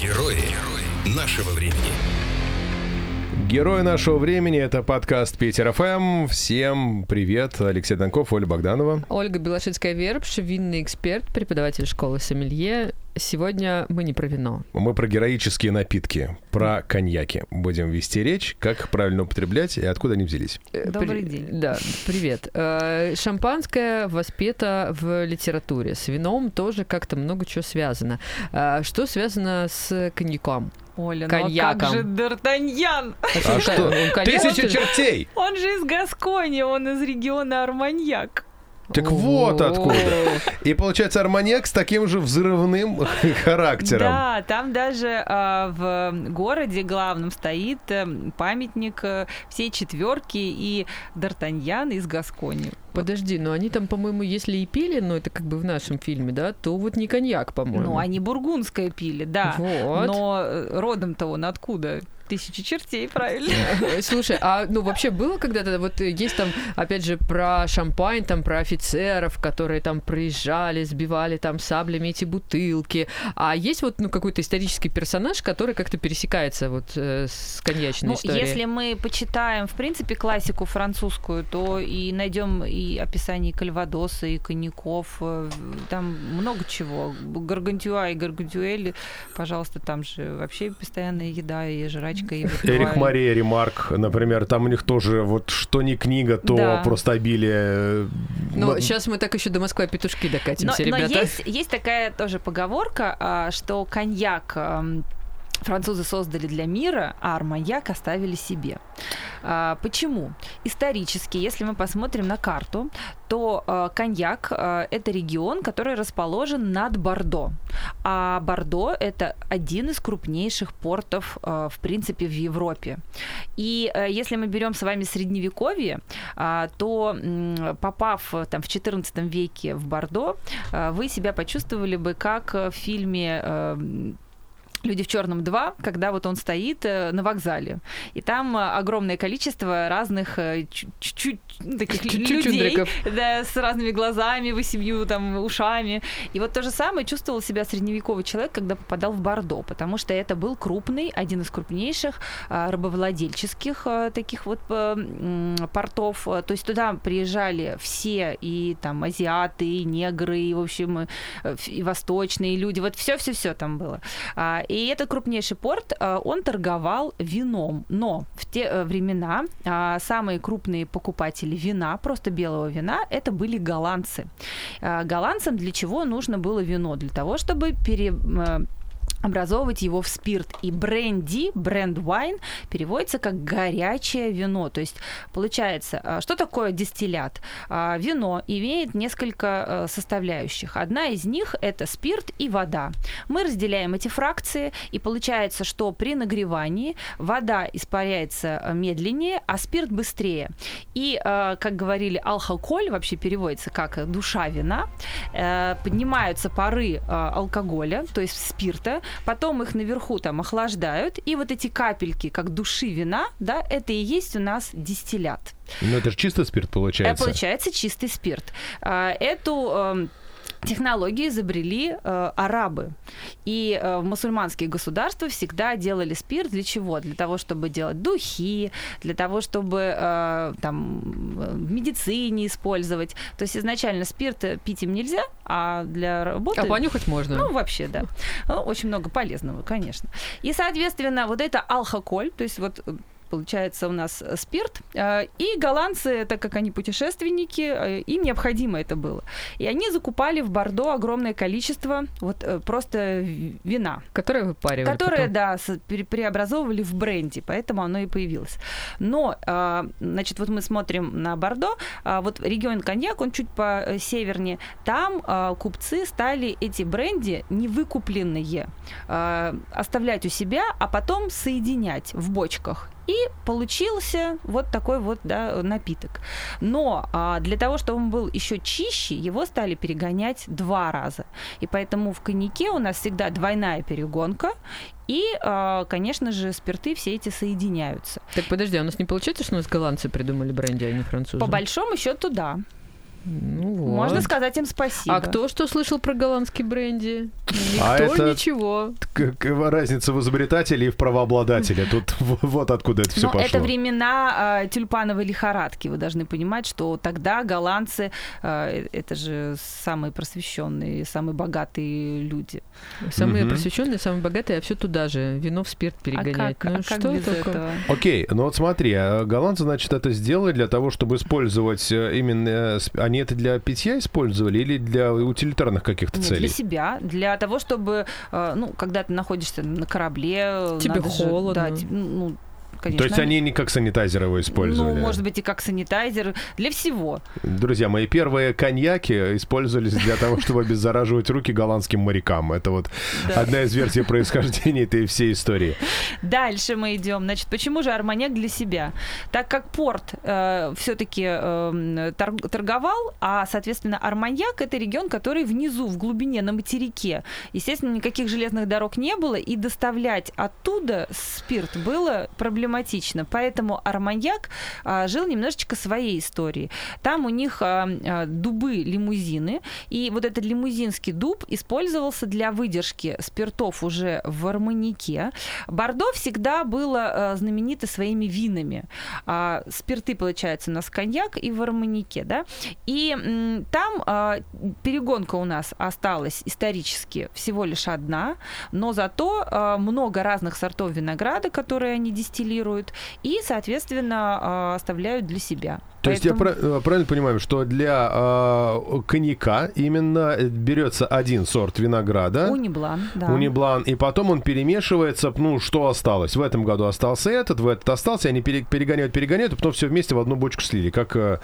Герои нашего времени. Герои нашего времени это подкаст Питер ФМ. Всем привет, Алексей Донков, Оля Богданова. Ольга Белошицкая-Вербш, винный эксперт, преподаватель школы Сомелье. Сегодня мы не про вино. Мы про героические напитки, про коньяки. Будем вести речь, как их правильно употреблять и откуда они взялись. Добрый день. Да, привет. Э, Шампанское воспето в литературе. С вином тоже как-то много чего связано. Э, Что связано с коньяком? Оля, Коньяком. ну а как же Д'Артаньян? А что? Тысяча чертей! Он же из Гаскони, он из региона Арманьяк. Так вот откуда. И получается арманьяк с таким же взрывным характером. Да, там даже а, в городе главном стоит э, памятник э, всей четверки и Д'Артаньян из Гаскони. Подожди, но они там, по-моему, если и пили, но это как бы в нашем фильме, да, то вот не коньяк, по-моему. Ну, они бургундское пили, да. Вот. Но э, родом-то он откуда? Тысячи чертей, правильно? Слушай, а ну вообще было когда-то, вот э, есть там, опять же, про шампань, там про офицеров, которые там приезжали, сбивали там саблями эти бутылки. А есть вот ну какой-то исторический персонаж, который как-то пересекается вот э, с коньячной Ну, историей? если мы почитаем, в принципе, классику французскую, то и найдем и описание кальвадоса, и коньяков, э, там много чего. Гаргантюа и Гаргантюэль, пожалуйста, там же вообще постоянная еда и жрачка. И Эрик выпивали. Мария Ремарк, например, там у них тоже вот что не книга, то Да. просто обилие. Ну, М- сейчас мы так еще до Москвы петушки Но, докатимся, но ребята. есть, есть такая тоже поговорка, а, что коньяк французы создали для мира, а арманьяк оставили себе. А, Почему? Исторически, если мы посмотрим на карту, то а, коньяк а, это регион, который расположен над Бордо. А Бордо это один из крупнейших портов, а, в принципе, в Европе. И э, если мы берем с вами средневековье, а, то м, попав э, там в XIV веке в Бордо, а, вы себя почувствовали бы как в фильме Люди в черном 2, когда вот он стоит э, на вокзале. И там э, огромное количество разных э, чу- чуть-чуть ну, таких людей да, с разными глазами, восемью там ушами. И вот то же самое чувствовал себя средневековый человек, когда попадал в Бордо, потому что это был крупный, один из крупнейших а, рабовладельческих а, таких вот а, портов. А, То есть туда приезжали все, и там азиаты, и негры, и, в общем, и восточные люди. Вот все-все-все там было. И этот крупнейший порт, а, он торговал вином. Но в те э, времена а, самые крупные покупатели вина, просто белого вина, это были голландцы. А, Голландцам для чего нужно было вино? Для того, чтобы пере э, образовывать его в спирт. И бренди, бренд wine, переводится как горячее вино. То есть, получается, а, что такое дистиллят? А, Вино имеет несколько э, составляющих. Одна из них – это спирт и вода. Мы разделяем эти фракции, и получается, что при нагревании вода испаряется медленнее, а спирт быстрее. И, как говорили, алкоголь вообще переводится как душа вина, э, поднимаются пары алкоголя, то есть спирта, потом их наверху там охлаждают, и вот эти капельки, как души вина, да, это и есть у нас дистиллят. Ну, это же чистый спирт Это получается. получается чистый спирт. А, Эту технологию изобрели э, арабы. И э, в мусульманские государства всегда делали спирт для чего? Для того, чтобы делать духи, для того, чтобы э, там э, в медицине использовать. То есть изначально спирт э, пить им нельзя, а для работы... А понюхать можно. Ну, вообще, да. Ну, Очень много полезного, конечно. И, соответственно, вот это алкоголь, то есть вот получается у нас э, спирт, э, и голландцы, так как они путешественники, э, им необходимо это было. И они закупали в Бордо огромное количество вот просто вина, Которые выпаривали которое, потом. да, преобразовывали в бренди, поэтому оно и появилось. Но, значит, вот мы смотрим на Бордо, а, вот регион коньяк, он чуть по севернее, там купцы стали эти бренди невыкупленные оставлять у себя, а потом соединять в бочках. И получился вот такой вот да, напиток. Но а, для того, чтобы он был еще чище, его стали перегонять два раза. И поэтому в коньяке у нас всегда двойная перегонка. И, а, конечно же, спирты все эти соединяются. Так подожди, а у нас не получается, что у нас голландцы придумали бренди, а не французы? По большому счету, да. Ну вот. Можно сказать им спасибо. А кто что слышал про голландский бренди? Никто А это- ничего. Разница в изобретателе и в правообладателе. Тут вот откуда это все Но пошло. это времена э, тюльпановой лихорадки. Вы должны понимать, что тогда голландцы э, это же самые просвещенные, самые богатые люди. Самые Мгм. просвещенные, самые богатые, а все туда же. Вино в спирт перегонять. А как, ну а как что без такое? этого? Окей, ну вот смотри, а голландцы, значит, это сделали для того, чтобы использовать э, именно... Они это для питья использовали или для утилитарных каких-то Нет, целей? для себя, для того, чтобы, э, ну, когда ты находишься на корабле, Тебе надо же- холодно. да, те- ну, конечно. То есть они не как санитайзер его использовали? Ну, может быть, и как санитайзер, для всего. Друзья, мои первые коньяки использовались для того, чтобы обеззараживать руки голландским морякам. Это вот одна из версий происхождения этой всей истории. Дальше мы идем. Значит, почему же арманьяк для себя? Так как порт все-таки торговал, а, соответственно, арманьяк это регион, который внизу, в глубине, на материке. Естественно, никаких железных дорог не было, и доставлять оттуда спирт было проблематично. Поэтому арманьяк а, жил немножечко своей историей. Там у них а, а, дубы-лимузины, и вот этот лимузинский дуб использовался для выдержки спиртов уже в арманьяке. Бордо всегда было э, знаменито своими винами. А, спирты, получается, у нас коньяк и в арманьяке, да. И м, там а, перегонка у нас осталась исторически всего лишь одна, но зато а, много разных сортов винограда, которые они дистиллируют, и, соответственно, а, оставляют для себя. То есть я Поэтому- э, правильно понимаю, что для э, коньяка именно э, берется один сорт винограда, Униблан, да. униблан, и потом он перемешивается, ну, что осталось. В этом году остался этот, в этот остался, они пере- перегоняют, перегоняют, и потом все вместе в одну бочку слили, как э,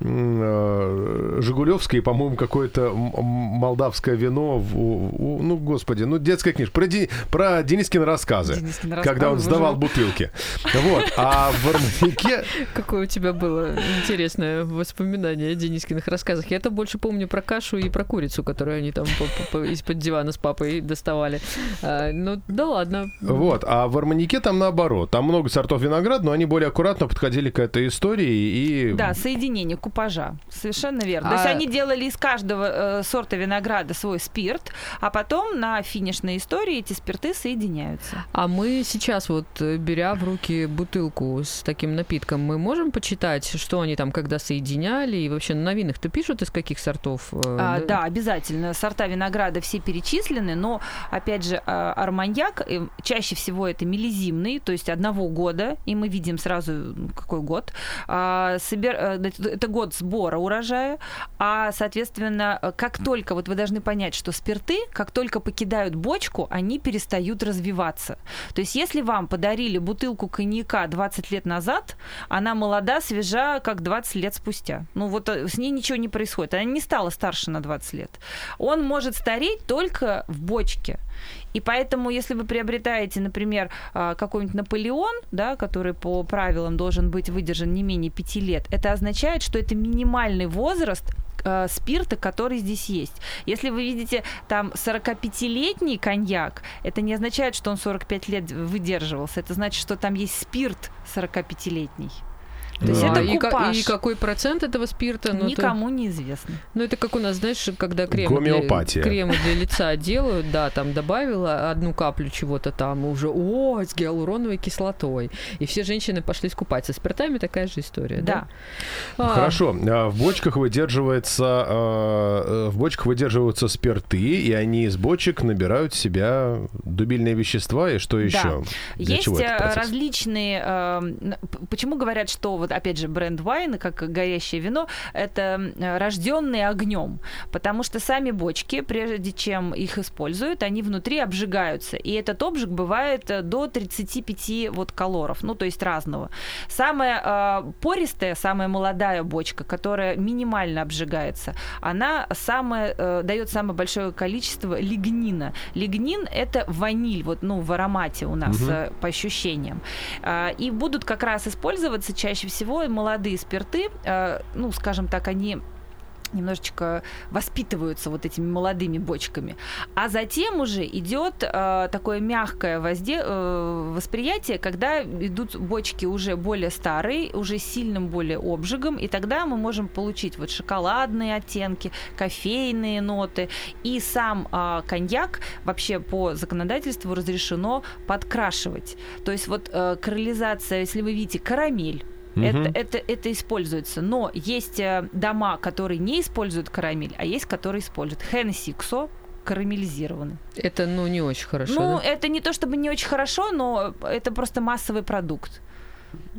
э, Жигулевское по-моему, какое-то молдавское вино, в- у- у- ну, господи, ну, детская книжка, про, Ди- про Денискины рассказы. Денискины Когда он сдавал бутылки. Вот. А в Арманьяке Какое у тебя было интересное воспоминание о Денискиных рассказах. Я это больше помню про кашу и про курицу, которую они там по- по- из-под дивана с папой доставали. А, ну, да ладно. Вот, а в Арманьяке там наоборот. Там много сортов винограда, но они более аккуратно подходили к этой истории и... Да, соединение купажа. Совершенно верно. То А- есть они делали из каждого э, сорта винограда свой спирт, а потом на финишной истории эти спирты соединяются. А мы сейчас вот, э, беря в руки бутылку с таким напитком, мы можем почитать, что они там когда соединяли, и вообще на винах-то пишут, из каких сортов? э, А, да, обязательно. Сорта винограда все перечислены, но, опять же, а, арманьяк э, чаще всего это милизимный, то есть одного года, и мы видим сразу, какой год. А, собер- э, Это год сбора урожая, а, соответственно, как только, вот вы должны понять, что спирты, как только покидают бочку, они перестают развиваться. То есть если вам подарили бутылку коньяка 20 лет назад, она молода, свежа, как 20 лет спустя. Ну вот э, с ней ничего не происходит. Она не стала старше на 20 лет. Он может стареть только в бочке. И поэтому, если вы приобретаете, например, а, какой-нибудь Наполеон, да, который по правилам должен быть выдержан не менее 5 лет, это означает, что это минимальный возраст э, спирта, который здесь есть. Если вы видите там 45-летний коньяк, это не означает, что он 45 лет выдерживался. Это значит, что там есть спирт 45-летний. То есть А, это и, ка- и какой процент этого спирта? Ну, то- Никому не известно. Ну, это как у нас, знаешь, когда кремы для, кремы для лица делают, да, там добавила одну каплю чего-то там, уже, о, с гиалуроновой кислотой. И все женщины пошли скупать. Со спиртами такая же история, да? Да. А, Хорошо, а в бочках выдерживается, э, в бочках выдерживаются спирты, и они из бочек набирают в себя дубильные вещества, и что еще? Для Есть э, различные... э, Почему говорят, что вот опять же бренд вайна, как горящее вино, это э, рожденные огнем, потому что сами бочки, прежде чем их используют, они внутри обжигаются, и этот обжиг бывает э, до 35 вот калоров, ну то есть разного. Самая э, пористая, самая молодая бочка, которая минимально обжигается, она самая, э, дает самое большое количество лигнина. Лигнин это ваниль, вот ну в аромате у нас э, по ощущениям. А, И будут как раз использоваться чаще всего молодые спирты, э, ну, скажем так, они немножечко воспитываются вот этими молодыми бочками. А затем уже идет э, такое мягкое возде... э, восприятие, когда идут бочки уже более старые, уже сильным более обжигом, и тогда мы можем получить вот шоколадные оттенки, кофейные ноты, и сам э, коньяк вообще по законодательству разрешено подкрашивать. То есть вот э, карамелизация, если вы видите карамель, это, это, это используется. Но есть э, дома, которые не используют карамель, а есть, которые используют. Хеннесси, КСО карамелизированы. Это, ну, не очень хорошо, Ну, да? это не то чтобы не очень хорошо, но это просто массовый продукт.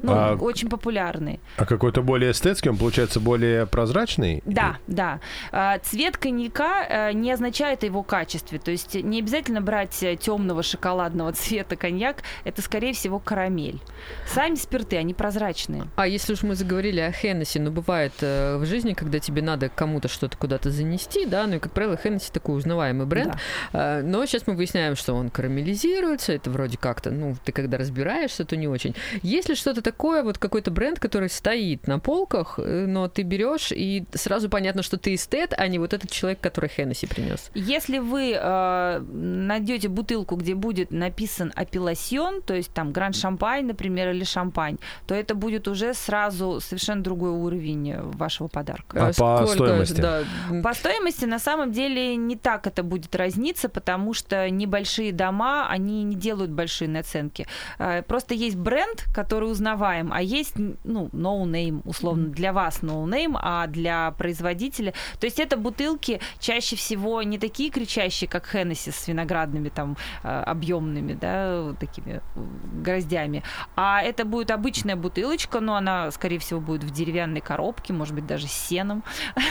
Ну, А- очень популярный. А какой-то более эстетский, он получается более прозрачный? Да, да. А, Цвет коньяка э, не означает о его качестве. То есть не обязательно брать темного шоколадного цвета коньяк. Это, скорее всего, карамель. Сами спирты, они прозрачные. А если уж мы заговорили о Хеннесси, ну, бывает э, в жизни, когда тебе надо кому-то что-то куда-то занести, да, ну, и, как правило, Хеннесси такой узнаваемый бренд, Да. Э, Но сейчас мы выясняем, что он карамелизируется. Это вроде как-то, ну, ты когда разбираешься, то не очень. Есть ли что-то такое, вот какой-то бренд, который стоит на полках, э, но ты берешь, и сразу понятно, что ты эстет, а не вот этот человек, который Хеннесси принес. Если вы э, найдете бутылку, где будет написан апелласьон, то есть там гранд шампань, например, или шампань, то это будет уже сразу совершенно другой уровень э, вашего подарка. А по стоимости? Да, По стоимости на самом деле не так это будет разниться, потому что небольшие дома, они не делают большие наценки. Э, Просто есть бренд, который узнаваем, а есть, ну, no name, условно, для вас no name, а для производителя. То есть это бутылки чаще всего не такие кричащие, как Хеннесси с виноградными там э, объемными, да, такими гроздями, а это будет обычная бутылочка, но она, скорее всего, будет в деревянной коробке, может быть, даже с сеном.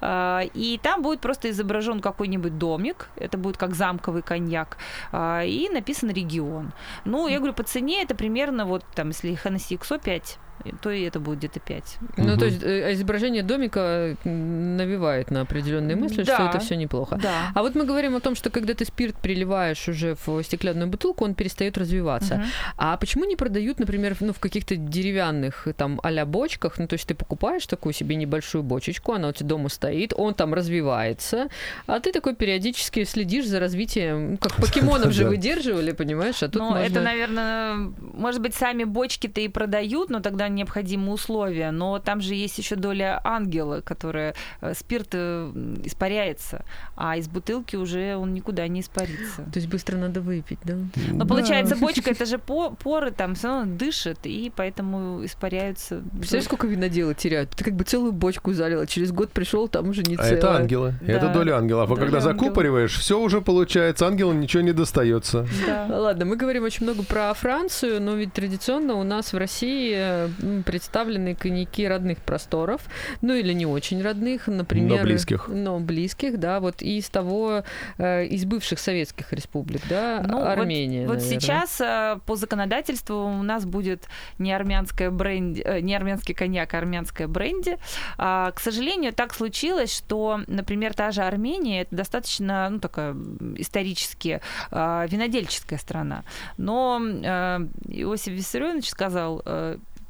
А, И там будет просто изображен какой-нибудь домик, это будет как замковый коньяк, а, и написан регион. Ну, я говорю, по цене это примерно вот там, если Hennessy XO 5, то и это будет где-то 5. Ну, то есть э, изображение домика м, навевает на определенные мысли, что Да. это все неплохо. Да. А вот мы говорим о том, что когда ты спирт переливаешь уже в стеклянную бутылку, он перестает развиваться. Мгм. А почему не продают, например, ну, в каких-то деревянных там а бочках? Ну, то есть ты покупаешь такую себе небольшую бочечку, она у тебя дома стоит, он там развивается, а ты такой периодически следишь за развитием, ну, как покемонов же выдерживали, понимаешь? А тут Ну, это, наверное, может быть, сами бочки-то и продают, но тогда необходимы условия. Но там же есть еще доля ангела, которая э, спирт э, испаряется, а из бутылки уже он никуда не испарится. То есть быстро надо выпить, да? Но получается, бочка это же по- поры, там все равно дышит, и поэтому испаряются. Представляешь, сколько винодела теряют? Ты как бы целую бочку залила, через год пришел, там уже не А целая. это ангелы. Это Да. доля ангелов. А Доля когда ангелов. закупориваешь, все уже получается. Ангелам ничего не достается. Да. Ладно, мы говорим очень много про Францию, но ведь традиционно у нас в России э, представлены коньяки родных просторов, ну или не очень родных, например... Но близких. Но близких, да, вот из того, э, из бывших советских республик, да, Ну, вот- Армения, Вот, наверное. сейчас э, по законодательству у нас будет не армянская бренди, э, не армянский коньяк, а армянская бренди. А, к сожалению, так случилось, что, например, та же Армения это достаточно, ну такая исторически э, винодельческая страна. Но э, Иосиф Виссарионович сказал.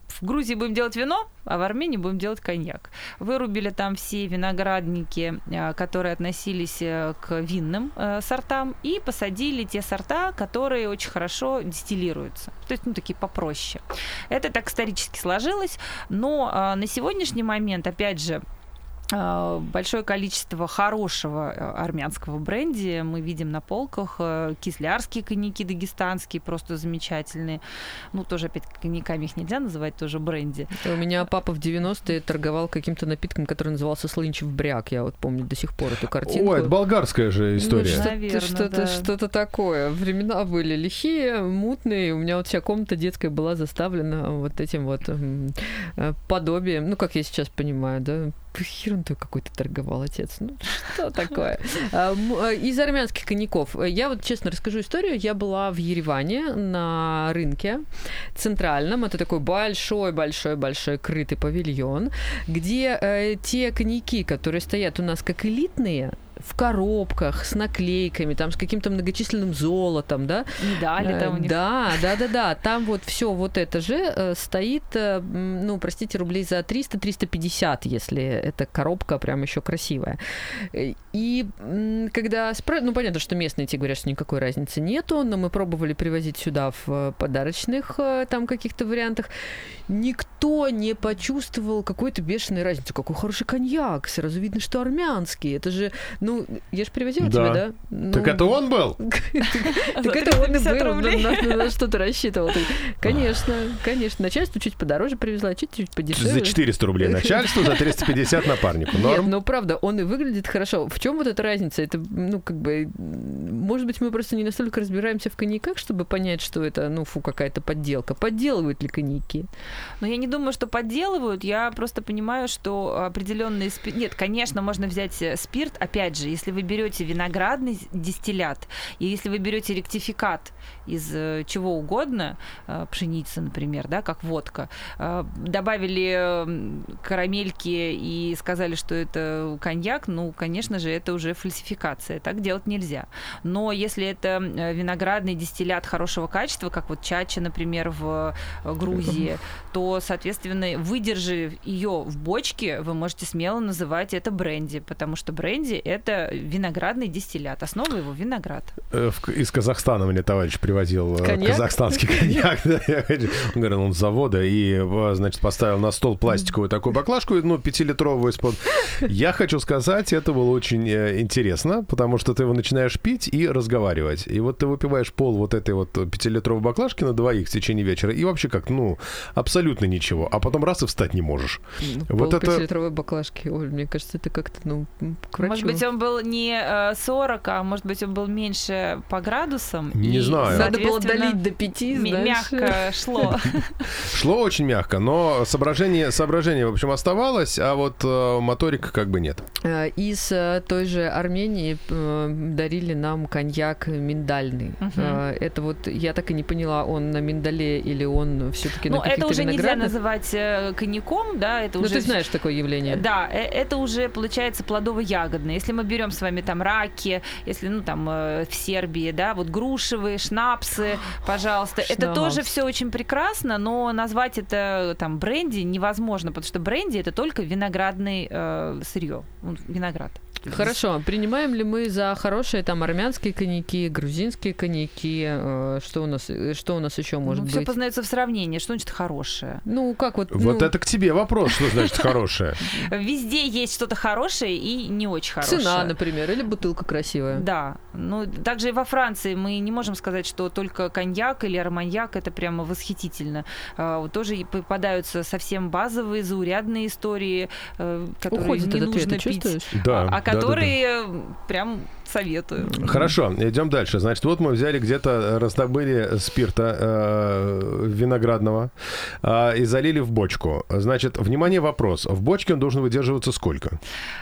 В Грузии будем делать вино, а в Армении будем делать коньяк. Вырубили там все виноградники, э, которые относились э, к винным э, сортам, и посадили те сорта, которые очень хорошо дистиллируются. То есть, ну, такие попроще. Это так исторически сложилось, но на сегодняшний момент, опять же, большое количество хорошего э, армянского бренди мы видим на полках. Э, Кислярские коньяки дагестанские, просто замечательные. Ну, тоже, опять, коньяками их нельзя называть, тоже бренди. У меня папа в 90-е торговал каким-то напитком, который назывался слынчев бряк. Я вот помню до сих пор эту картинку. О, это болгарская же Ну, история. что-то, Наверно, что-то, да. что-то такое. Времена были лихие, мутные. У меня вот вся комната детская была заставлена вот этим вот м, э, подобием. Ну, как я сейчас понимаю, да? Ерундой какой-то торговал отец. Ну, что такое? А, э, Из армянских коньяков. Я вот честно расскажу историю. Я была в Ереване на рынке центральном. Это такой большой-большой-большой крытый павильон, где э, те коньяки, которые стоят у нас как элитные, в коробках с наклейками, там с каким-то многочисленным золотом, да? Медали Э, там у них. Да, да, да, да. Там вот все вот это же э, стоит, э, ну, простите, рублей за 300-350, если эта коробка прям еще красивая. Э, И когда ну понятно, что местные те говорят, что никакой разницы нету, но мы пробовали привозить сюда в подарочных там каких-то вариантах. Никто не почувствовал какой-то бешеной разницы. Какой хороший коньяк, сразу видно, что армянский. Это же, ну, я же привозила Да. тебе, да? Ну, Так это он был? так это он и 350 был, на, на- на что ты рассчитывал. Ты- Конечно, конечно. Начальство чуть подороже привезла, чуть-чуть подешевле. За 400 рублей начальству, за 350 напарнику. Нет, Норм? ну правда, он и выглядит хорошо. В чем вот эта разница? Это, ну, как бы, может быть, мы просто не настолько разбираемся в коньяках, чтобы понять, что это, ну, фу, какая-то подделка. Подделывают ли коньяки? Но я не думаю, что подделывают. Я просто понимаю, что определенные спирт... Нет, конечно, можно взять э, спирт. Опять же, если вы берете виноградный дистиллят, и если вы берете ректификат из э, чего угодно, э, пшеницы, например, да, как водка, э, добавили м, карамельки и сказали, что это коньяк, ну, конечно же, это уже фальсификация. Так делать нельзя. Но если это виноградный дистиллят хорошего качества, как вот чача, например, в Грузии, то, соответственно, выдержав ее в бочке, вы можете смело называть это бренди, потому что бренди это виноградный дистиллят. Основа его виноград. Э, Из Казахстана мне товарищ привозил э, Коньяк? казахстанский коньяк. Он говорил, он с завода, и, э, значит, поставил на стол пластиковую такую баклажку, ну, пятилитровую из-под. Я хочу сказать, это было очень интересно, потому что ты его начинаешь пить и разговаривать. И вот ты выпиваешь пол вот этой вот пятилитровой баклажки на двоих в течение вечера, и вообще как, ну, абсолютно ничего. А потом раз и встать не можешь. Вот это- Полпятилитровой баклажки. Оль, мне кажется, это как-то, ну, к врачу. Может быть, он был не э, 40, а может быть, он был меньше по градусам. Не и, знаю. Надо было долить до пяти, м- знаешь. мягко шло. Шло очень мягко, но соображение, соображение, в общем, оставалось, а вот э, моторика как бы нет. Э, Из э, той же Армении э, дарили нам коньяк миндальный. Э, Это вот, я так и не поняла, он на миндале или он все-таки на Ну, это каких-то уже нельзя называть э, коньяком, да, это Ну, уже... ты знаешь такое явление. Да, э, это уже получается плодово-ягодное. Если мы берем с вами там раки, если, ну, там э, в Сербии, да, вот грушевые, шнапсы, пожалуйста. Это Шнапс. тоже все очень прекрасно, но назвать это там бренди невозможно, потому что бренди это только виноградный э, сырье, ну, виноград. Хорошо, принимаем ли мы за хорошие там армянские коньяки, грузинские коньяки, э, что у нас, что у нас еще может Все быть? познается в сравнении, что значит хорошее. Ну, как вот... Вот ну, это к тебе вопрос, что значит хорошее. Везде есть что-то хорошее и не очень хорошее. Цена, например, или бутылка красивая. Да, ну также и во Франции мы не можем сказать, что только коньяк или арманьяк это прямо восхитительно. А, вот тоже и попадаются совсем базовые, заурядные истории, э, которые Уходит не нужно пить, чувствуешь? Да, а, да, а да, да. которые прям советую. Хорошо, идем дальше. Значит, вот мы взяли где-то, раздобыли спирта э, виноградного э, и залили в бочку. Значит, внимание, вопрос. В бочке он должен выдерживаться сколько?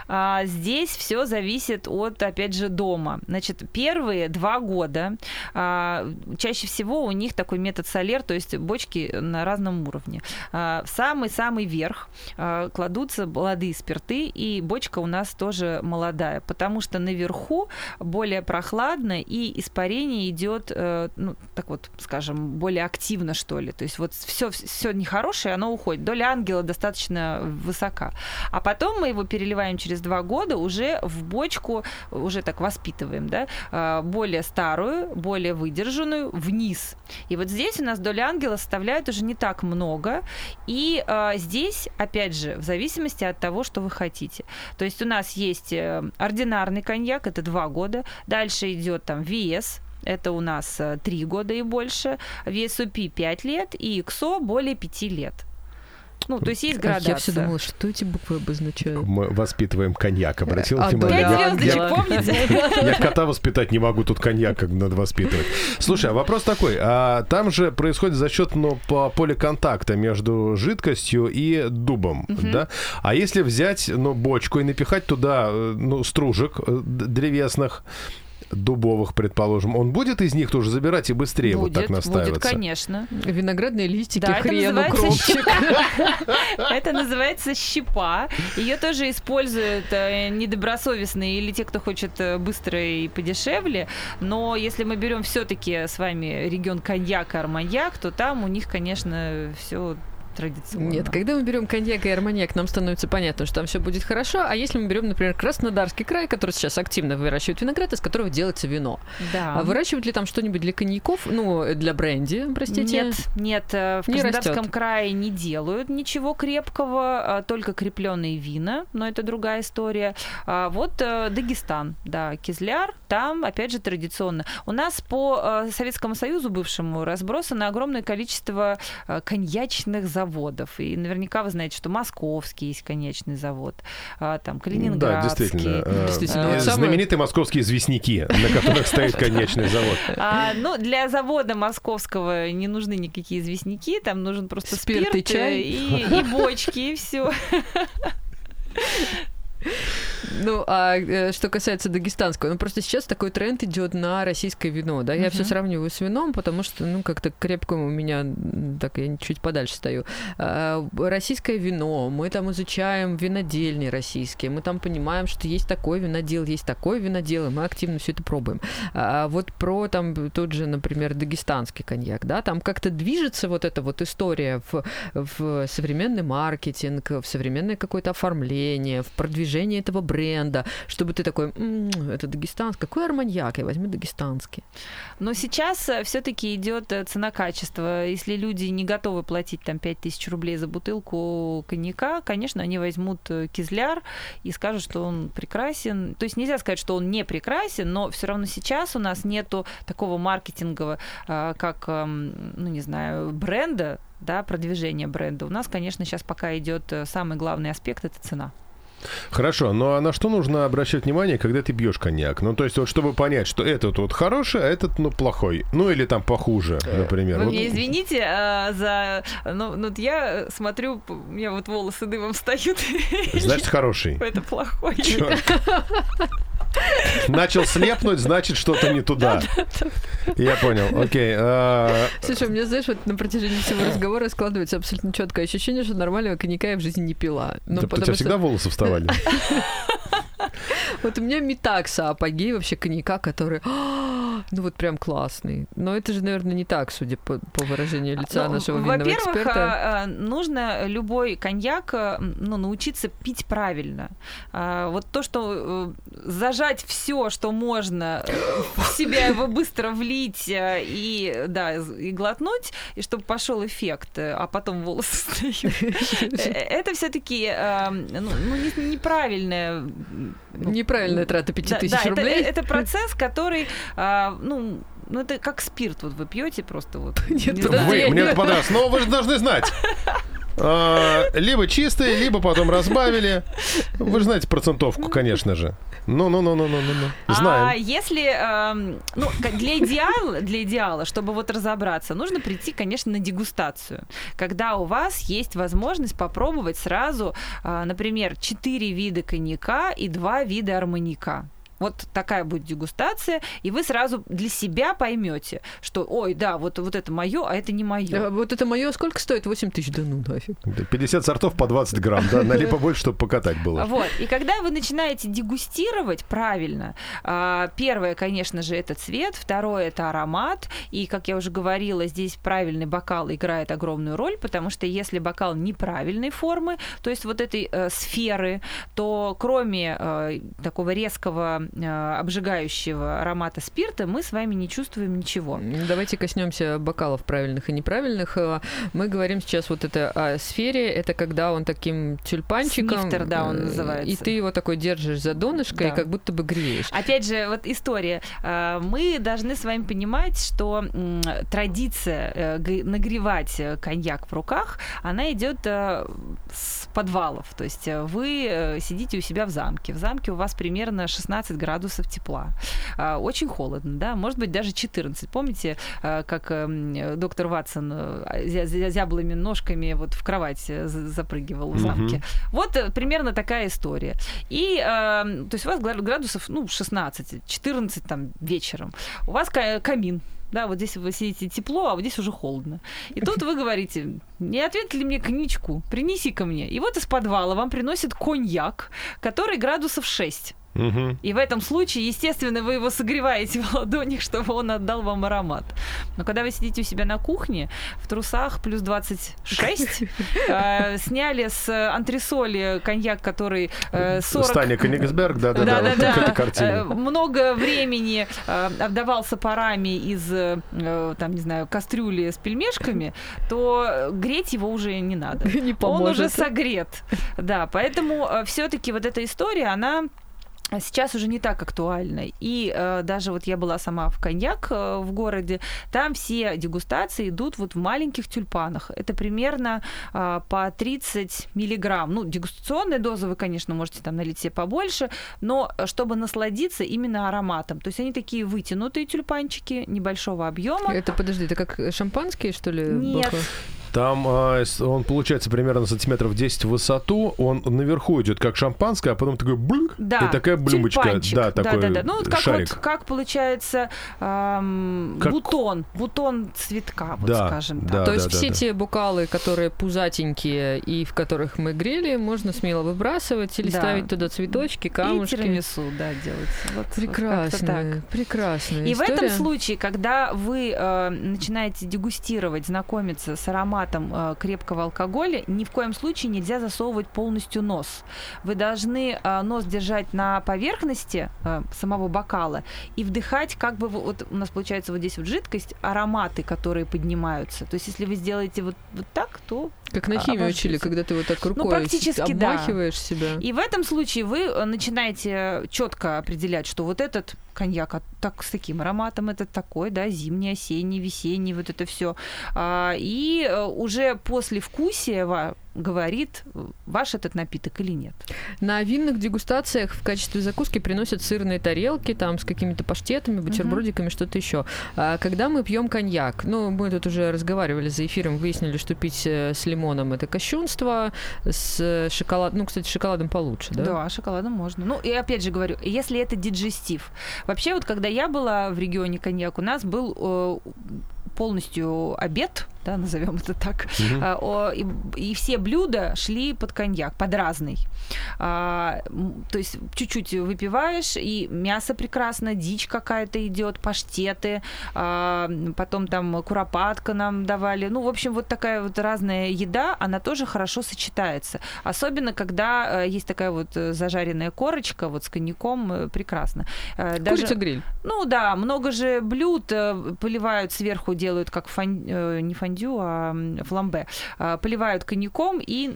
А, здесь все зависит от, опять же, дома. Значит, первые два года а, чаще всего у них такой метод солер, то есть бочки на разном уровне. А, в самый-самый верх а, кладутся молодые спирты, и бочка у нас тоже молодая, потому что наверху более прохладно, и испарение идет, э, ну, так вот, скажем, более активно, что ли. То есть вот все, все нехорошее, оно уходит. Доля ангела достаточно высока. А потом мы его переливаем через два года уже в бочку, уже так воспитываем, да, а, более старую, более выдержанную вниз. И вот здесь у нас доля ангела составляет уже не так много. И а, здесь, опять же, в зависимости от того, что вы хотите. То есть у нас есть э, ординарный коньяк, это два года. Дальше идет там VS, это у нас э, три года и больше. VSOP 5 лет и XO более 5 лет. Ну, то есть есть А градация. Я все думала, что эти буквы обозначают. Мы воспитываем коньяк, обратил А, внимание? Звездочек, ангела. помните? Я кота воспитать не могу, тут коньяк как надо воспитывать. Слушай, а вопрос такой. А там же происходит за счет ну, по поле контакта между жидкостью и дубом, да? А если взять ну, бочку и напихать туда э, ну, стружек э, древесных, дубовых, предположим, он будет из них тоже забирать и быстрее вот так будет, настаиваться? конечно. Виноградные листики, Да, это хрен, называется укропчик. Это называется щепа. Ее тоже используют э, недобросовестные или те, кто хочет э, быстро и подешевле. Но если мы берем все-таки с вами регион коньяк арманьяк, то там у них, конечно, все традиционно. Нет, когда мы берем коньяк и арманьяк, нам становится понятно, что там все будет хорошо. А если мы берем, например, Краснодарский край, который сейчас активно выращивает виноград, из которого делается вино. Да. А выращивают ли там что-нибудь для коньяков? Ну, для бренди, простите? Нет, нет, э, в Не Краснодарском растёт. крае не делают ничего крепкого, а только крепленные вина, но это другая история. А Вот э, Дагестан, да, Кизляр, там, опять же, традиционно. У нас по э, Советскому Союзу бывшему разбросано огромное количество коньячных заводов. И наверняка вы знаете, что Московский есть коньячный завод, а, там Да, Калининградский. действительно. э, Действительно, э, вот самое- Знаменитые московские известняки, на которых стоит конечный завод. А, ну, для завода московского не нужны никакие известняки, там нужен просто Спирт спирт, и чай. э, и, и бочки, и все. Ну, а э, что касается дагестанского, ну просто сейчас такой тренд идет на российское вино, да, я все сравниваю с вином, потому что, ну, как-то крепко у меня, так я чуть подальше стою. А, российское вино, мы там изучаем винодельни российские, мы там понимаем, что есть такой винодел, есть такой винодел, и мы активно все это пробуем. А вот про там тот же, например, дагестанский коньяк, да, там как-то движется вот эта вот история в, в современный маркетинг, в современное какое-то оформление, в продвижение этого бренда, чтобы ты такой, «М, это дагестанский, какой арманьяк, я возьму дагестанский. Но сейчас все-таки идет э, цена-качество. Если люди не готовы платить там 5000 рублей за бутылку коньяка, конечно, они возьмут э, кизляр и скажут, что он прекрасен. То есть нельзя сказать, что он не прекрасен, но все равно сейчас у нас нету такого маркетингового, как, эм, ну не знаю, бренда, да, продвижения бренда. У нас, конечно, сейчас пока идет э, самый главный аспект это цена. Хорошо, ну а на что нужно обращать внимание, когда ты пьешь коньяк? Ну, то есть, вот чтобы понять, что этот вот хороший, а этот, ну, плохой. Ну, или там похуже, например. Вы Вот- меня извините а, за... Ну, ну, я смотрю, у меня вот волосы дымом встают. Значит, хороший. Это плохой. Чёрт. Начал слепнуть, значит, что-то не туда. Я понял. Окей. а, Слушай, у меня, знаешь, вот на протяжении всего разговора складывается абсолютно четкое ощущение, что нормального коньяка я в жизни не пила. Ну, да У тебя всегда волосы вставали? вот у меня метакса, апогей вообще коньяка, который, «А, ну вот прям классный. Но это же, наверное, не так, судя по, по выражению лица Ну, нашего винного Во-первых, эксперта. а, а, нужно любой коньяк а, ну, научиться пить правильно. А, Вот то, что э, зажать все, что можно, э, в себя его быстро влить э, и, да, и глотнуть, и чтобы пошел эффект, э, а потом волосы встают. Э, Это все-таки ну, ну, не- неправильное Неправильная трата 5000 да, да, рублей. Это, это процесс, который, а, ну, ну, это как спирт, вот вы пьете просто вот. Нет, не подожди. Вы, мне понравилось. Но вы же должны знать. А, Либо чистые, либо потом разбавили. Вы же знаете процентовку, конечно же. Ну-ну-ну-ну-ну-ну. А Знаем. если, эм, ну, для идеала, для идеала, чтобы вот разобраться, нужно прийти, конечно, на дегустацию, когда у вас есть возможность попробовать сразу, а, например, 4 вида коньяка и 2 вида арманьяка. Вот такая будет дегустация, и вы сразу для себя поймете, что, ой, да, вот, вот это мое, а это не мое. А Вот это мое сколько стоит? 8 тысяч? Да ну нафиг. 50 сортов по 20 грамм, да, налей побольше, чтобы покатать было. Вот. И когда вы начинаете дегустировать правильно, а, первое, конечно же, это цвет, второе это аромат. И, как я уже говорила, здесь правильный бокал играет огромную роль, потому что если бокал неправильной формы, то есть вот этой э, сферы, то кроме э, такого резкого э, обжигающего аромата спирта мы с вами не чувствуем ничего. М, Давайте коснемся бокалов правильных и неправильных. Э, Мы говорим сейчас вот это о сфере. Это когда он таким тюльпанчиком. Снифтер, да, он э, называется. И ты его такой держишь за донышко и Да. как будто бы греешь. Опять же, вот история. Мы должны с вами понимать, что традиция нагревать коньяк в руках, она идет с подвалов. То есть вы сидите у себя в замке. В замке у вас примерно 16 13 градусов тепла. А, Очень холодно, да, может быть, даже 14. Помните, а, как эм, доктор Ватсон э, зя- зя- зяблыми ножками вот в кровать э, за- запрыгивал в замке? Вот э, примерно такая история. И, эм, то есть у вас гра- градусов, ну, 16, 14 там вечером. У вас ка- камин, да, вот здесь вы сидите тепло, а вот здесь уже холодно. И тут вы говорите, не ответили мне коньячку, принеси ко мне. И вот из подвала вам приносит коньяк, который градусов 6. Мгм. И в этом случае, естественно, вы его согреваете в ладонях, чтобы он отдал вам аромат. Но когда вы сидите у себя на кухне, в трусах плюс 26, э, сняли с антресоли коньяк, который э, 40 Станя Кенигсберг, да-да-да, вот Э, картина. Много времени э, обдавался парами из, э, э, там, не знаю, кастрюли с пельмешками, то э, греть его уже не надо. Не Он уже поможет. согрет. Да, поэтому все-таки вот эта история, она сейчас уже не так актуальна. И э, даже вот я была сама в коньяк э, в городе, там все дегустации идут вот в маленьких тюльпанах. Это примерно э, по 30 миллиграмм. Ну, дегустационные дозы вы, конечно, можете там налить себе побольше, но чтобы насладиться именно ароматом. То есть они такие вытянутые тюльпанчики небольшого объема. Это, подожди, это как шампанские, что ли? Нет. бахают? Там а, с- он получается примерно сантиметров 10 в высоту, он наверху идет как шампанское, а потом такой блюк, Да, и такая блюмочка, тюльпанчик. да, такой да, да. Ну, вот как, шарик. вот, как получается ам, Как- бутон, бутон цветка, вот Да, скажем да. так. То есть все те букалы, которые пузатенькие и в которых мы грели, можно смело выбрасывать или Да. ставить туда цветочки, И камушки. тирамису, да, делать. Вот, вот Прекрасно, так. прекрасно. И в этом случае, когда вы э, начинаете дегустировать, знакомиться с ароматом э, крепкого алкоголя, ни в коем случае нельзя засовывать полностью нос. Вы должны э, нос держать на поверхности э, самого бокала и вдыхать, как бы вот у нас получается вот здесь вот жидкость, ароматы, которые поднимаются. То есть, если вы сделаете вот, вот так, то Как на а, химию обожжется. учили, когда ты вот так рукой практически да. обмахиваешь себя. И в этом случае вы э, начинаете четко определять, что вот этот коньяк а, так с таким ароматом, этот такой, да, зимний, осенний, весенний, вот это все. И э, уже после вкусия говорит, э, ваш этот напиток или нет. На винных дегустациях в качестве закуски приносят сырные тарелки там с какими-то паштетами, бутербродиками, что-то еще. А когда мы пьем коньяк, ну, мы тут уже разговаривали за эфиром, выяснили, что пить э, с лимоном это кощунство, с шоколадом, ну, кстати, шоколадом получше, да? Да, шоколадом можно. Ну, и опять же говорю, если это диджестив. Вообще, вот когда я была в регионе коньяк, у нас был э, полностью обед, да, назовем это так, Мгм. А, о, и, и все блюда шли под коньяк, под разный. А, то есть чуть-чуть выпиваешь, и мясо прекрасно, дичь какая-то идет, паштеты, а, потом там куропатка нам давали. Ну, в общем, вот такая вот разная еда, она тоже хорошо сочетается. Особенно, когда э, есть такая вот зажаренная корочка, вот с коньяком, э, прекрасно. Э, даже- Курица-гриль. ну да, много же блюд поливают сверху, делают как фон- э, не фондю, а фламбе. А, Поливают коньяком и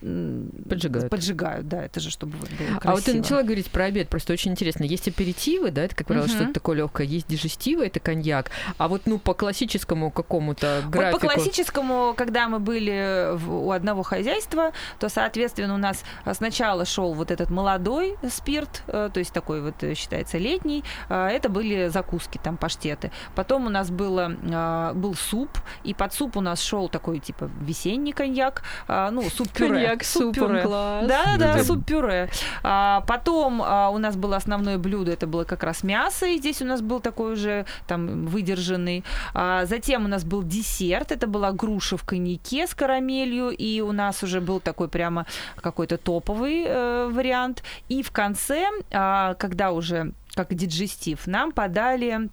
Поджигают. Поджигают, да, это же чтобы вот было А вот ты красиво. начала говорить про обед, просто очень интересно. Есть аперитивы, да, это, как правило, Мгм. что-то такое легкое. Есть дижестивы, это коньяк. А вот, ну, по классическому какому-то Вот графику... по классическому, когда мы были у одного хозяйства, то, соответственно, у нас сначала шел вот этот молодой спирт, э, то есть такой вот э, считается летний. Это были закуски, там паштеты. Потом у нас было, а, был суп, и под суп у нас шел такой типа весенний коньяк, а, ну суп-пюре. Коньяк с супом, класс. Да, да, Да-да. суп-пюре. А, потом а, у нас было основное блюдо, это было как раз мясо, и здесь у нас был такой уже там выдержанный. А, затем у нас был десерт, это была груша в коньяке с карамелью, и у нас уже был такой прямо какой-то топовый э, вариант. И в конце, а, когда уже как диджестив, нам подали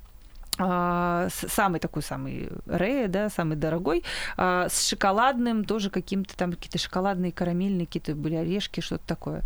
самый такой самый Рея, да, самый дорогой, а, с шоколадным тоже каким-то там какие-то шоколадные карамельные какие-то были орешки, что-то такое.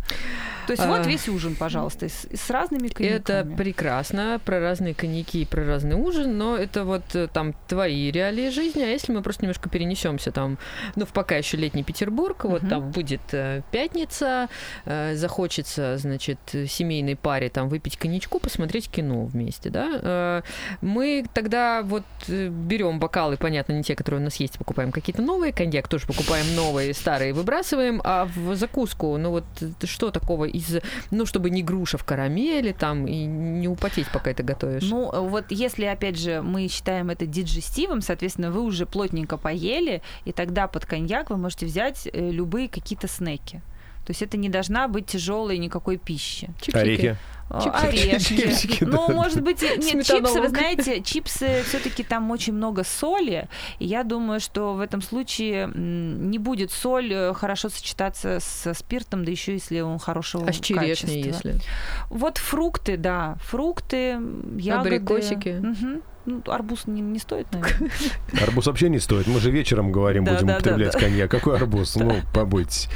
То есть А. вот весь ужин, пожалуйста, с, с разными Это коньяками. прекрасно, про разные коньяки и про разный ужин, но это вот э, там твои реалии жизни, а если мы просто немножко перенесемся там, ну, в пока еще летний Петербург, вот Мгм. там будет э, пятница, э, захочется, значит, семейной паре там выпить коньячку, посмотреть кино вместе, да, мы мы тогда вот э, берем бокалы, понятно, не те, которые у нас есть, покупаем какие-то новые, коньяк тоже покупаем новые, старые выбрасываем, а в закуску, ну вот э, что такого из, ну чтобы не груша в карамели там и не употеть, пока это готовишь? Ну, вот если, опять же, мы считаем это диджестивом, соответственно, вы уже плотненько поели, и тогда под коньяк вы можете взять э, любые какие-то снеки. То есть это не должна быть тяжелой никакой пищи. Чипсики. Орехи. Чипсы. Орешки. Чипсики, Ну, да. может быть, нет, чипсы, вы знаете, чипсы все-таки там очень много соли, и я думаю, что в этом случае не будет соль э, хорошо сочетаться со спиртом, да еще если он хорошего А с черешней, качества. если? Вот фрукты, да, фрукты, ягоды. Абрикосики. Мгм. Ну, арбуз не, не стоит, наверное. Арбуз вообще не стоит. Мы же вечером говорим, Да, будем да, употреблять да. коньяк. Какой арбуз? Ну, побойтесь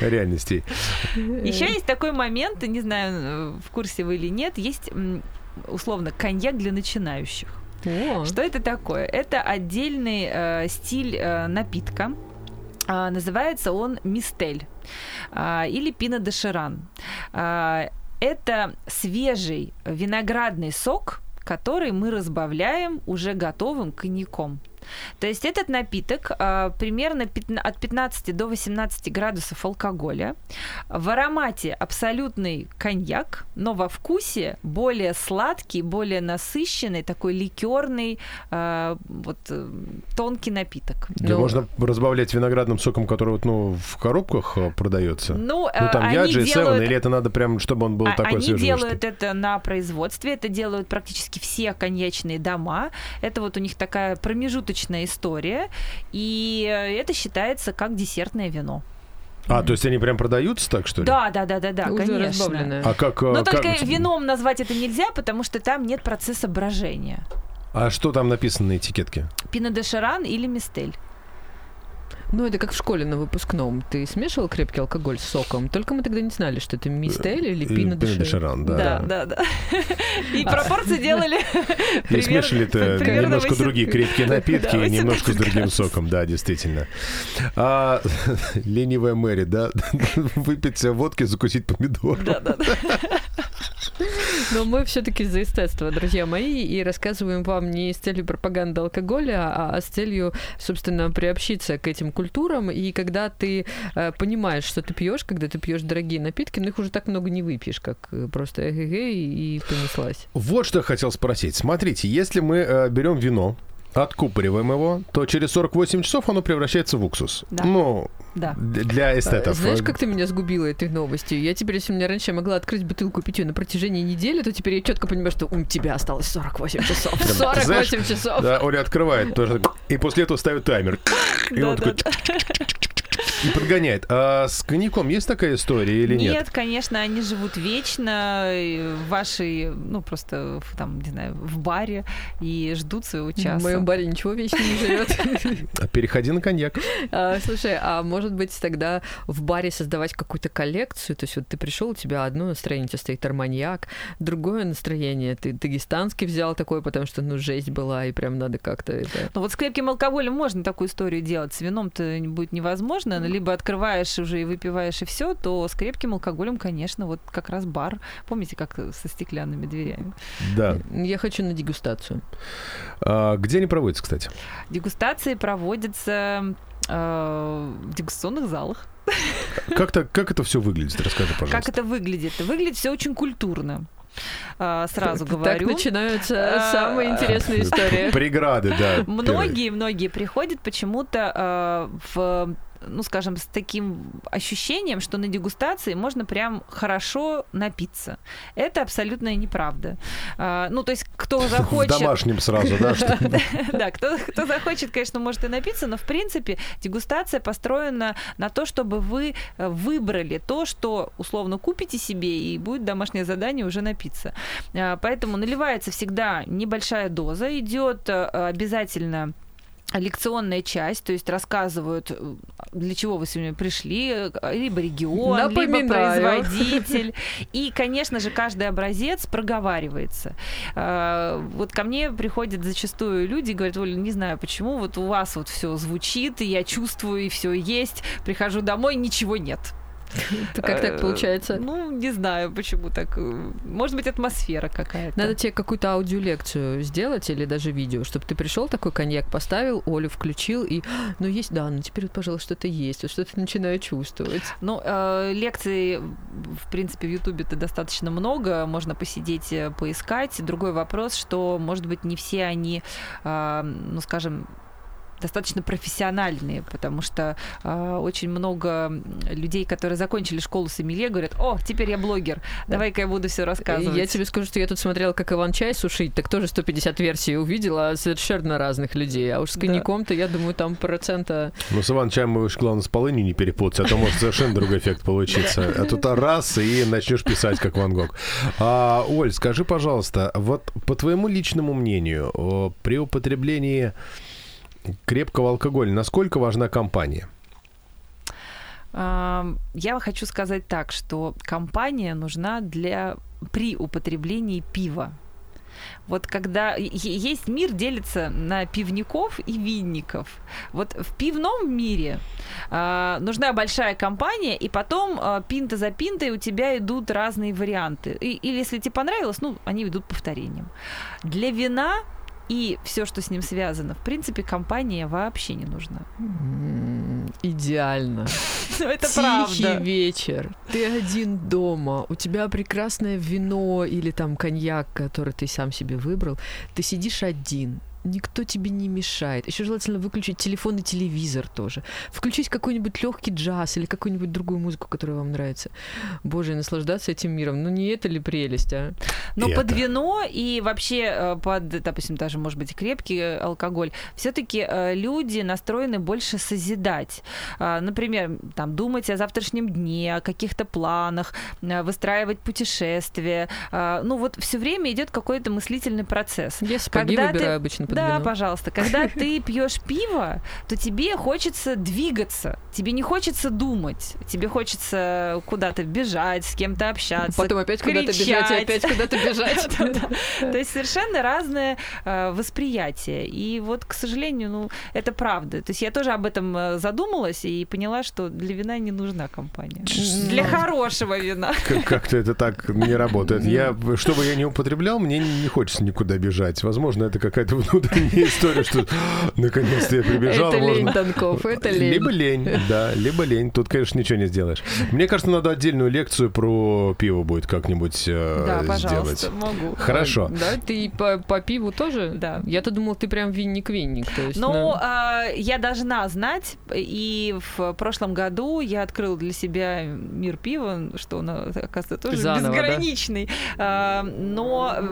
реальностей. Еще есть такой момент, не знаю, в курсе вы или нет, есть условно коньяк для начинающих. О, Что это такое? Это отдельный э, стиль э, напитка. А, называется он мистель а, или пино де ширан. А, это свежий виноградный сок, который мы разбавляем уже готовым коньяком. То есть этот напиток а, примерно пятна- от 15 до 18 градусов алкоголя. В аромате абсолютный коньяк, но во вкусе более сладкий, более насыщенный, такой ликерный, а, вот э, тонкий напиток. Где Ну, можно разбавлять виноградным соком, который вот, ну, в коробках э, продается. Ну, Ну, э, там Яджи, Севен, делают или это надо прям, чтобы он был А- такой Они делают это на производстве, это делают практически все коньячные дома. Это вот у них такая промежуточная история, и это считается как десертное вино. А, то есть они прям продаются так, что ли? Да, да, да, да, да, уже конечно. А как... э, Но как- только вином назвать это нельзя, потому что там нет процесса брожения. А что там написано на этикетке? Пино де Шаран или Мистель. Ну, это как в школе на выпускном. Ты смешивал крепкий алкоголь с соком, только мы тогда не знали, что это мистель или Или пино де Пино де Ширан. Ширан, да. Да, да, да. И пропорции делали И примерно немножко 18 другие крепкие напитки и немножко с 18 другим соком, да, действительно. А, ленивая Мэри, да, выпить водки, закусить помидор. Да, да, да. Но мы все-таки за эстетство, друзья мои, и рассказываем вам не с целью пропаганды алкоголя, а с целью, собственно, приобщиться к этим культурам. И когда ты э, понимаешь, что ты пьешь, когда ты пьешь дорогие напитки, ну их уже так много не выпьешь, как э, просто эгегей и понеслась. Вот что я хотел спросить. Смотрите, если мы э, берем вино, откупориваем его, то через 48 часов оно превращается в уксус. Да. Ну, Да. для эстетов. Знаешь, как ты меня сгубила этой новостью? Я теперь, если у меня раньше я могла открыть бутылку пить ее на протяжении недели, то теперь я четко понимаю, что у тебя осталось 48 часов. Прям, 48 знаешь, часов. Да, Оля открывает тоже. И после этого ставит таймер. И он такой... И подгоняет. А с коньяком есть такая история или нет? Нет, конечно, они живут вечно в вашей, ну, просто, в, там, не знаю, в баре и ждут своего часа. В моем баре ничего вечно не живет. А Переходи на коньяк. А, Слушай, а может быть тогда в баре создавать какую-то коллекцию? То есть вот ты пришел, у тебя одно настроение, у тебя стоит арманьяк, другое настроение, ты дагестанский взял такой, потому что, ну, жесть была, и прям надо как-то это... Ну вот с крепким алкоголем можно такую историю делать, с вином-то будет невозможно, но либо открываешь уже и выпиваешь и все, то с крепким алкоголем, конечно, вот как раз бар. Помните, как со стеклянными дверями? Да. Я хочу на дегустацию. А где они проводятся, кстати? Дегустации проводятся э, в дегустационных залах. Как-то, как это все выглядит? Расскажи, пожалуйста. Как это выглядит? Выглядит все очень культурно. А, Сразу Так говорю. начинаются А, самые интересные истории. Преграды, да. Многие, многие приходят почему-то э, в ну, скажем, с таким ощущением, что на дегустации можно прям хорошо напиться. Это абсолютная неправда. А, ну, то есть, кто В захочет... домашнем сразу, да? Да, кто, кто захочет, конечно, может и напиться, но в принципе дегустация построена на то, чтобы вы э, выбрали то, что условно купите себе, и будет домашнее задание уже напиться. А, Поэтому наливается всегда небольшая доза, идет э, обязательно лекционная часть, то есть рассказывают, э, для чего вы сегодня пришли, э, либо регион, либо Напоминаю. производитель. И, конечно же, каждый образец проговаривается. А, Вот ко мне приходят зачастую люди и говорят, Оля, не знаю почему, вот у вас вот все звучит, и я чувствую, и все есть. Прихожу домой, ничего нет. Это как так Э, получается? Ну, не знаю, почему так. Может быть, атмосфера какая-то. Надо тебе какую-то аудиолекцию сделать или даже видео, чтобы ты пришел такой коньяк поставил, Олю включил и, «А, ну есть, да, ну теперь вот, пожалуй, что-то есть, вот что-то начинаю чувствовать. Ну, э, лекций, в принципе, в Ютубе-то достаточно много, можно посидеть, э, поискать. Другой вопрос, что, может быть, не все они, э, ну, скажем, достаточно профессиональные, потому что э, очень много людей, которые закончили школу сомелье, говорят, о, теперь я блогер, давай-ка я буду все рассказывать. Я тебе скажу, что я тут смотрела, как Иван чай сушить, так тоже 150 версий увидела совершенно разных людей. А уж с коньяком-то, я думаю, там процента... Ну, с Иван-чаем мы уж, главное, с полынью не перепутать, а то может совершенно другой эффект получиться. А тут раз, и начнешь писать, как Ван Гог. А, Оль, скажи, пожалуйста, вот по твоему личному мнению, при употреблении крепкого алкоголя, насколько важна компания? Ам, Я хочу сказать так, что компания нужна для при употреблении пива. Вот когда есть мир делится на пивников и винников. Вот в пивном мире а, нужна большая компания, и потом а, пинта за пинтой у тебя идут разные варианты. И- или если тебе понравилось, ну, они идут повторением. Для вина и все, что с ним связано, в принципе, компания вообще не нужна. Идеально. Это Тихий правда. вечер, ты один дома, у тебя прекрасное вино или там коньяк, который ты сам себе выбрал, ты сидишь один, никто тебе не мешает. Еще желательно выключить телефон и телевизор тоже. Включить какой-нибудь легкий джаз или какую-нибудь другую музыку, которая вам нравится. Боже, наслаждаться этим миром. Ну не это ли прелесть, а? Но И под это. вино и вообще э, под, допустим, даже, может быть, крепкий э, алкоголь, все-таки люди настроены больше созидать. А, Например, там, думать о завтрашнем дне, о каких-то планах, э, выстраивать путешествия. А, Ну вот все время идет какой-то мыслительный процесс. Я сапоги Когда ты- выбираю обычно да, пожалуйста. Когда ты пьешь пиво, то тебе хочется двигаться, тебе не хочется думать, тебе хочется куда-то бежать, с кем-то общаться. Потом опять куда-то бежать и кричать. опять куда-то бежать. То есть совершенно разное э, восприятие. И вот, к сожалению, ну, это правда. То есть я тоже об этом э, задумалась и поняла, что для вина не нужна компания. Для хорошего вина. Как- Как-то это так не работает. Я, что бы я не употреблял, мне не хочется никуда бежать. Возможно, это какая-то внутренняя история, что наконец-то я прибежал. Это лень, можно- Танков, это лень. Либо лень, да, либо лень. Тут, конечно, ничего не сделаешь. Мне кажется, надо отдельную лекцию про пиво будет как-нибудь э, Да, сделать. пожалуйста, могу. Хорошо. Да, ты по, по пиву тоже? Да. Я-то думал, ты прям винник-винник. То есть, Ну, ну, а, я должна знать, и в прошлом году я открыла для себя мир пива, что он, оказывается, тоже Заново, да? безграничный. А, но э,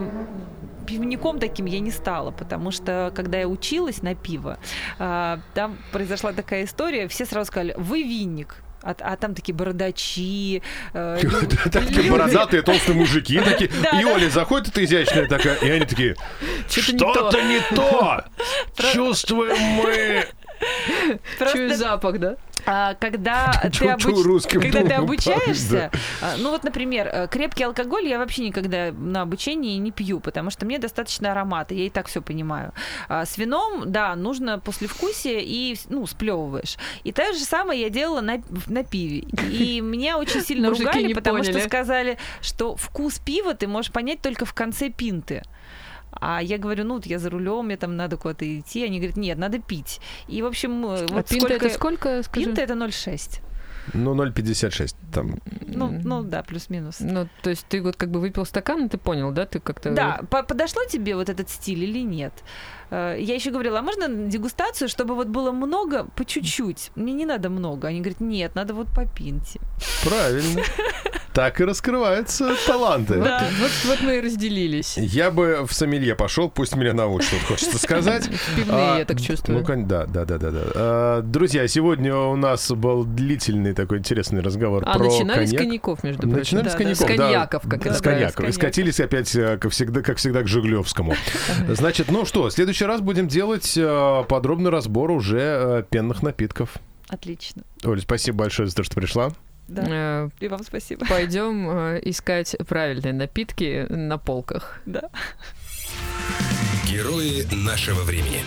пивником таким я не стала, потому что когда я училась на пиво, а, там произошла такая история, все сразу сказали, вы винник. А, а там такие бородачи. э, Такие бородатые толстые мужики такие. Да, И. Оля заходит, эта изящная такая, и они такие, Что-то не то. что-то не то. Чувствуем мы. Просто- чую запах, да? А, когда ты, обуч- когда ты обучаешься, а, ну вот, например, э, крепкий алкоголь я вообще никогда на обучении не пью, потому что мне достаточно аромата, я и так все понимаю. А с вином, да, нужно послевкусие и, ну, сплевываешь. И то же самое я делала на, на пиве. И меня очень сильно ругали, потому что сказали, что вкус пива ты можешь понять только в конце пинты. А я говорю, ну, вот я за рулем, мне там надо куда-то идти. Они говорят, нет, надо пить. И, в общем, А вот пинта сколько... это сколько, скажи? Пинта это 0,6. Ну, 0,56 там. Ну, ну да, плюс-минус. Ну, то есть ты вот как бы выпил стакан, и ты понял, да? Ты как-то... Да, по- подошло тебе вот этот стиль или нет? Э, Я еще говорила, а можно дегустацию, чтобы вот было много, по чуть-чуть? Мне не надо много. Они говорят, нет, надо вот по пинте. Правильно. Так и раскрываются таланты. Да. вот, вот мы и разделились. Я бы в сомелье пошел, пусть меня научат, вот хочется сказать. Пивные, А, я так чувствую. Ну, да, да, да, да, да. А, Друзья, сегодня у нас был длительный такой интересный разговор а про начинали с коньяк. коньяков, между прочим. Начинали с Да, да. коньяков, С да. коньяков, как Да, это с коньяков. с И коньяков. скатились опять, э, как всегда, как всегда, к Жиглевскому. Значит, ну что, в следующий раз будем делать э, подробный разбор уже э, пенных напитков. Отлично. Оля, спасибо большое за то, что пришла. Да. Э, И вам спасибо. Пойдем э, искать правильные напитки на полках. Да. Герои нашего времени.